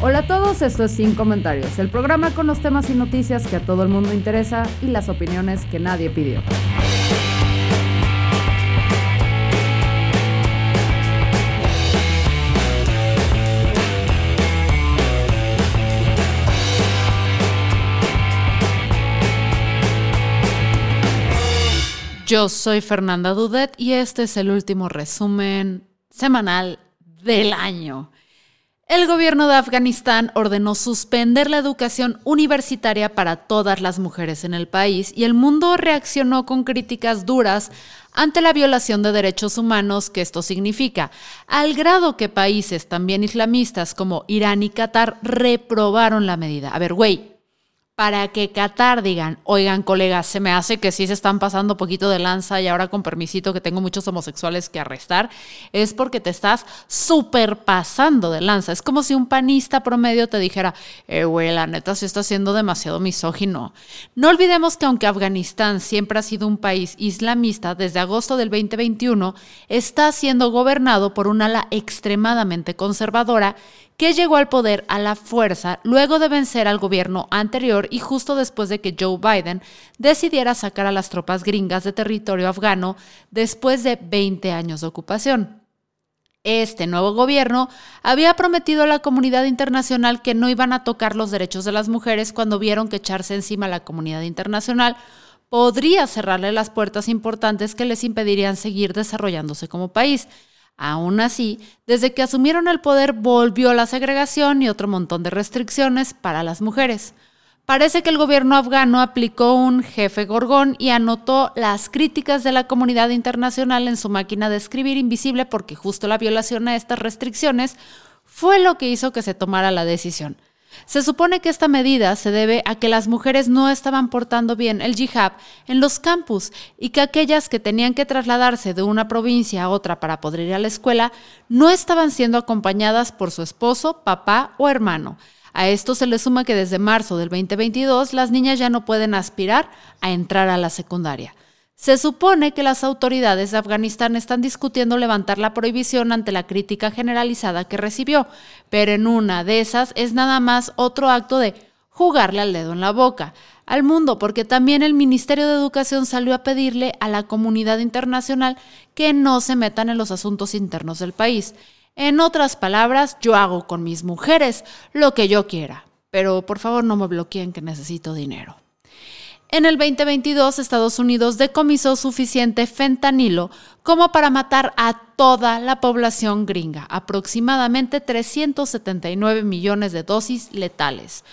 Hola a todos, esto es Sin Comentarios, el programa con los temas y noticias que a todo el mundo interesa y las opiniones que nadie pidió. Yo soy Fernanda Dudet y este es el último resumen semanal del año. El gobierno de Afganistán ordenó suspender la educación universitaria para todas las mujeres en el país y el mundo reaccionó con críticas duras ante la violación de derechos humanos que esto significa, al grado que países también islamistas como Irán y Qatar reprobaron la medida. A ver, güey, para que Qatar digan, oigan colegas, se me hace que sí se están pasando poquito de lanza y ahora con permisito que tengo muchos homosexuales que arrestar, es porque te estás súper pasando de lanza. Es como si un panista promedio te dijera, eh, güey, la neta se está haciendo demasiado misógino. No olvidemos que aunque Afganistán siempre ha sido un país islamista, desde agosto del 2021 está siendo gobernado por un ala extremadamente conservadora que llegó al poder a la fuerza luego de vencer al gobierno anterior y justo después de que Joe Biden decidiera sacar a las tropas gringas de territorio afgano después de 20 años de ocupación. Este nuevo gobierno había prometido a la comunidad internacional que no iban a tocar los derechos de las mujeres cuando vieron que echarse encima a la comunidad internacional podría cerrarle las puertas importantes que les impedirían seguir desarrollándose como país. Aún así, desde que asumieron el poder volvió la segregación y otro montón de restricciones para las mujeres. Parece que el gobierno afgano aplicó un jefe gorgón y anotó las críticas de la comunidad internacional en su máquina de escribir invisible porque justo la violación a estas restricciones fue lo que hizo que se tomara la decisión. Se supone que esta medida se debe a que las mujeres no estaban portando bien el jihad en los campus y que aquellas que tenían que trasladarse de una provincia a otra para poder ir a la escuela no estaban siendo acompañadas por su esposo, papá o hermano. A esto se le suma que desde marzo del 2022 las niñas ya no pueden aspirar a entrar a la secundaria. Se supone que las autoridades de Afganistán están discutiendo levantar la prohibición ante la crítica generalizada que recibió, pero en una de esas es nada más otro acto de jugarle al dedo en la boca al mundo, porque también el Ministerio de Educación salió a pedirle a la comunidad internacional que no se metan en los asuntos internos del país. En otras palabras, yo hago con mis mujeres lo que yo quiera, pero por favor no me bloqueen que necesito dinero. En el 2022, Estados Unidos decomisó suficiente fentanilo como para matar a toda la población gringa, aproximadamente 379 millones de dosis letales.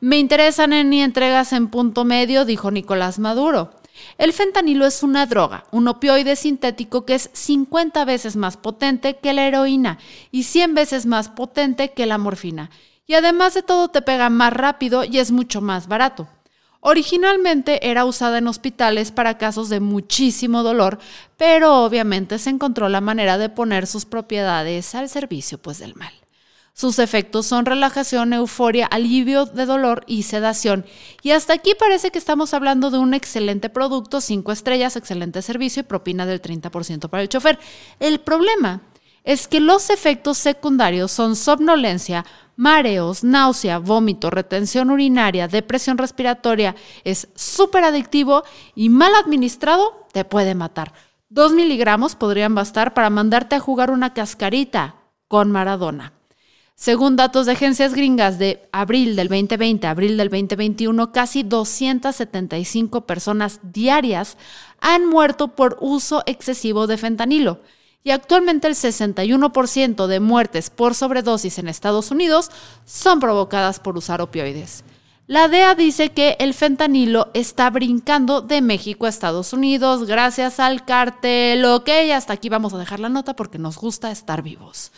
Me interesan en entregas en punto medio, dijo Nicolás Maduro. El fentanilo es una droga, un opioide sintético que es 50 veces más potente que la heroína y 100 veces más potente que la morfina. Y además de todo te pega más rápido y es mucho más barato. Originalmente era usada en hospitales para casos de muchísimo dolor, pero obviamente se encontró la manera de poner sus propiedades al servicio pues del mal. Sus efectos son relajación, euforia, alivio de dolor y sedación. Y hasta aquí parece que estamos hablando de un excelente producto, 5 estrellas, excelente servicio y propina del 30% para el chofer. El problema es que los efectos secundarios son somnolencia, mareos, náusea, vómito, retención urinaria, depresión respiratoria, es súper adictivo y mal administrado te puede matar. Dos miligramos podrían bastar para mandarte a jugar una cascarita con Maradona. Según datos de agencias gringas de abril del 2020 a abril del 2021, casi 275 personas diarias han muerto por uso excesivo de fentanilo y actualmente el 61% de muertes por sobredosis en Estados Unidos son provocadas por usar opioides. La DEA dice que el fentanilo está brincando de México a Estados Unidos gracias al cartel. Ok, hasta aquí vamos a dejar la nota porque nos gusta estar vivos.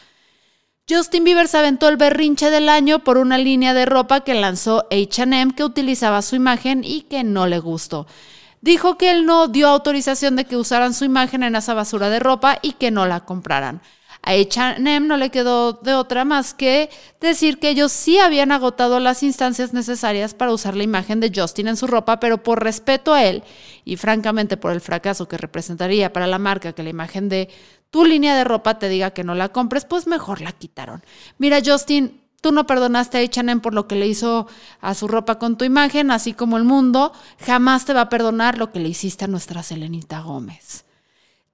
Justin Bieber se aventó el berrinche del año por una línea de ropa que lanzó HM que utilizaba su imagen y que no le gustó. Dijo que él no dio autorización de que usaran su imagen en esa basura de ropa y que no la compraran. A HM no le quedó de otra más que decir que ellos sí habían agotado las instancias necesarias para usar la imagen de Justin en su ropa, pero por respeto a él y francamente por el fracaso que representaría para la marca que la imagen de tu línea de ropa te diga que no la compres, pues mejor la quitaron. Mira, Justin, Tú no perdonaste a H&M por lo que le hizo a su ropa con tu imagen, así como el mundo jamás te va a perdonar lo que le hiciste a nuestra Selenita Gómez.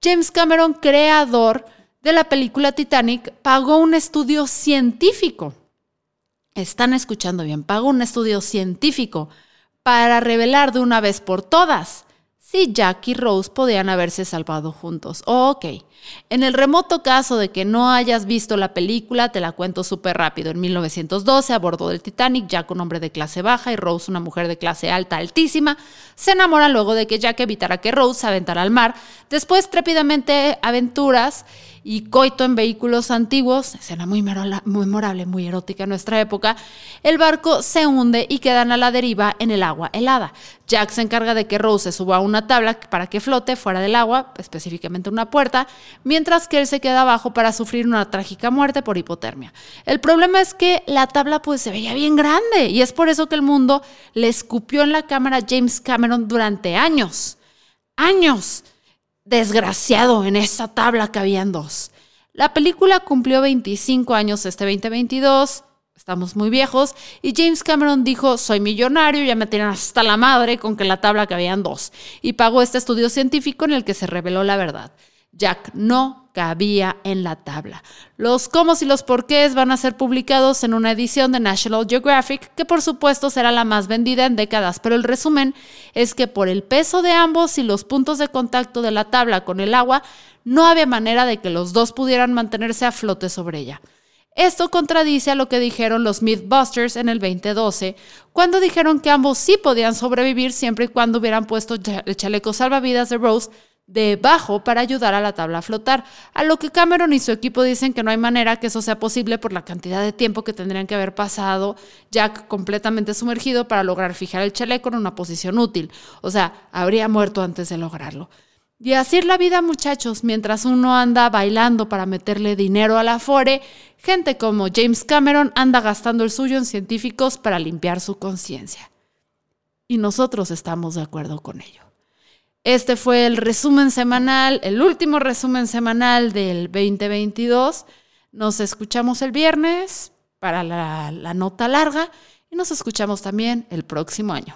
James Cameron, creador de la película Titanic, pagó un estudio científico. Están escuchando bien, pagó un estudio científico para revelar de una vez por todas si Jack y Rose podían haberse salvado juntos. ok, en el remoto caso de que no hayas visto la película, te la cuento súper rápido. En 1912, a bordo del Titanic, Jack, un hombre de clase baja, y Rose, una mujer de clase alta, altísima, se enamoran luego de que Jack evitara que Rose se aventara al mar. Después, trépidamente, aventuras y coito en vehículos antiguos, escena muy memorable, muy erótica en nuestra época, el barco se hunde y quedan a la deriva en el agua helada. Jack se encarga de que Rose se suba a una tabla para que flote fuera del agua, específicamente una puerta, mientras que él se queda abajo para sufrir una trágica muerte por hipotermia. El problema es que la tabla pues se veía bien grande y es por eso que el mundo le escupió en la cámara a James Cameron durante años. Años desgraciado en esa tabla que habían dos. La película cumplió 25 años este 2022, estamos muy viejos, y James Cameron dijo, soy millonario, ya me tienen hasta la madre con que la tabla que habían dos, y pagó este estudio científico en el que se reveló la verdad. Jack no cabía en la tabla. Los cómo y los porqués van a ser publicados en una edición de National Geographic, que por supuesto será la más vendida en décadas, pero el resumen es que por el peso de ambos y los puntos de contacto de la tabla con el agua, no había manera de que los dos pudieran mantenerse a flote sobre ella. Esto contradice a lo que dijeron los Mythbusters en el 2012, cuando dijeron que ambos sí podían sobrevivir siempre y cuando hubieran puesto el chaleco salvavidas de Rose debajo para ayudar a la tabla a flotar, a lo que Cameron y su equipo dicen que no hay manera que eso sea posible por la cantidad de tiempo que tendrían que haber pasado Jack completamente sumergido para lograr fijar el chaleco en una posición útil, o sea, habría muerto antes de lograrlo. Y así es la vida, muchachos, mientras uno anda bailando para meterle dinero a la Fore, gente como James Cameron anda gastando el suyo en científicos para limpiar su conciencia. Y nosotros estamos de acuerdo con ello. Este fue el resumen semanal, el último resumen semanal del 2022. Nos escuchamos el viernes para la, la nota larga y nos escuchamos también el próximo año.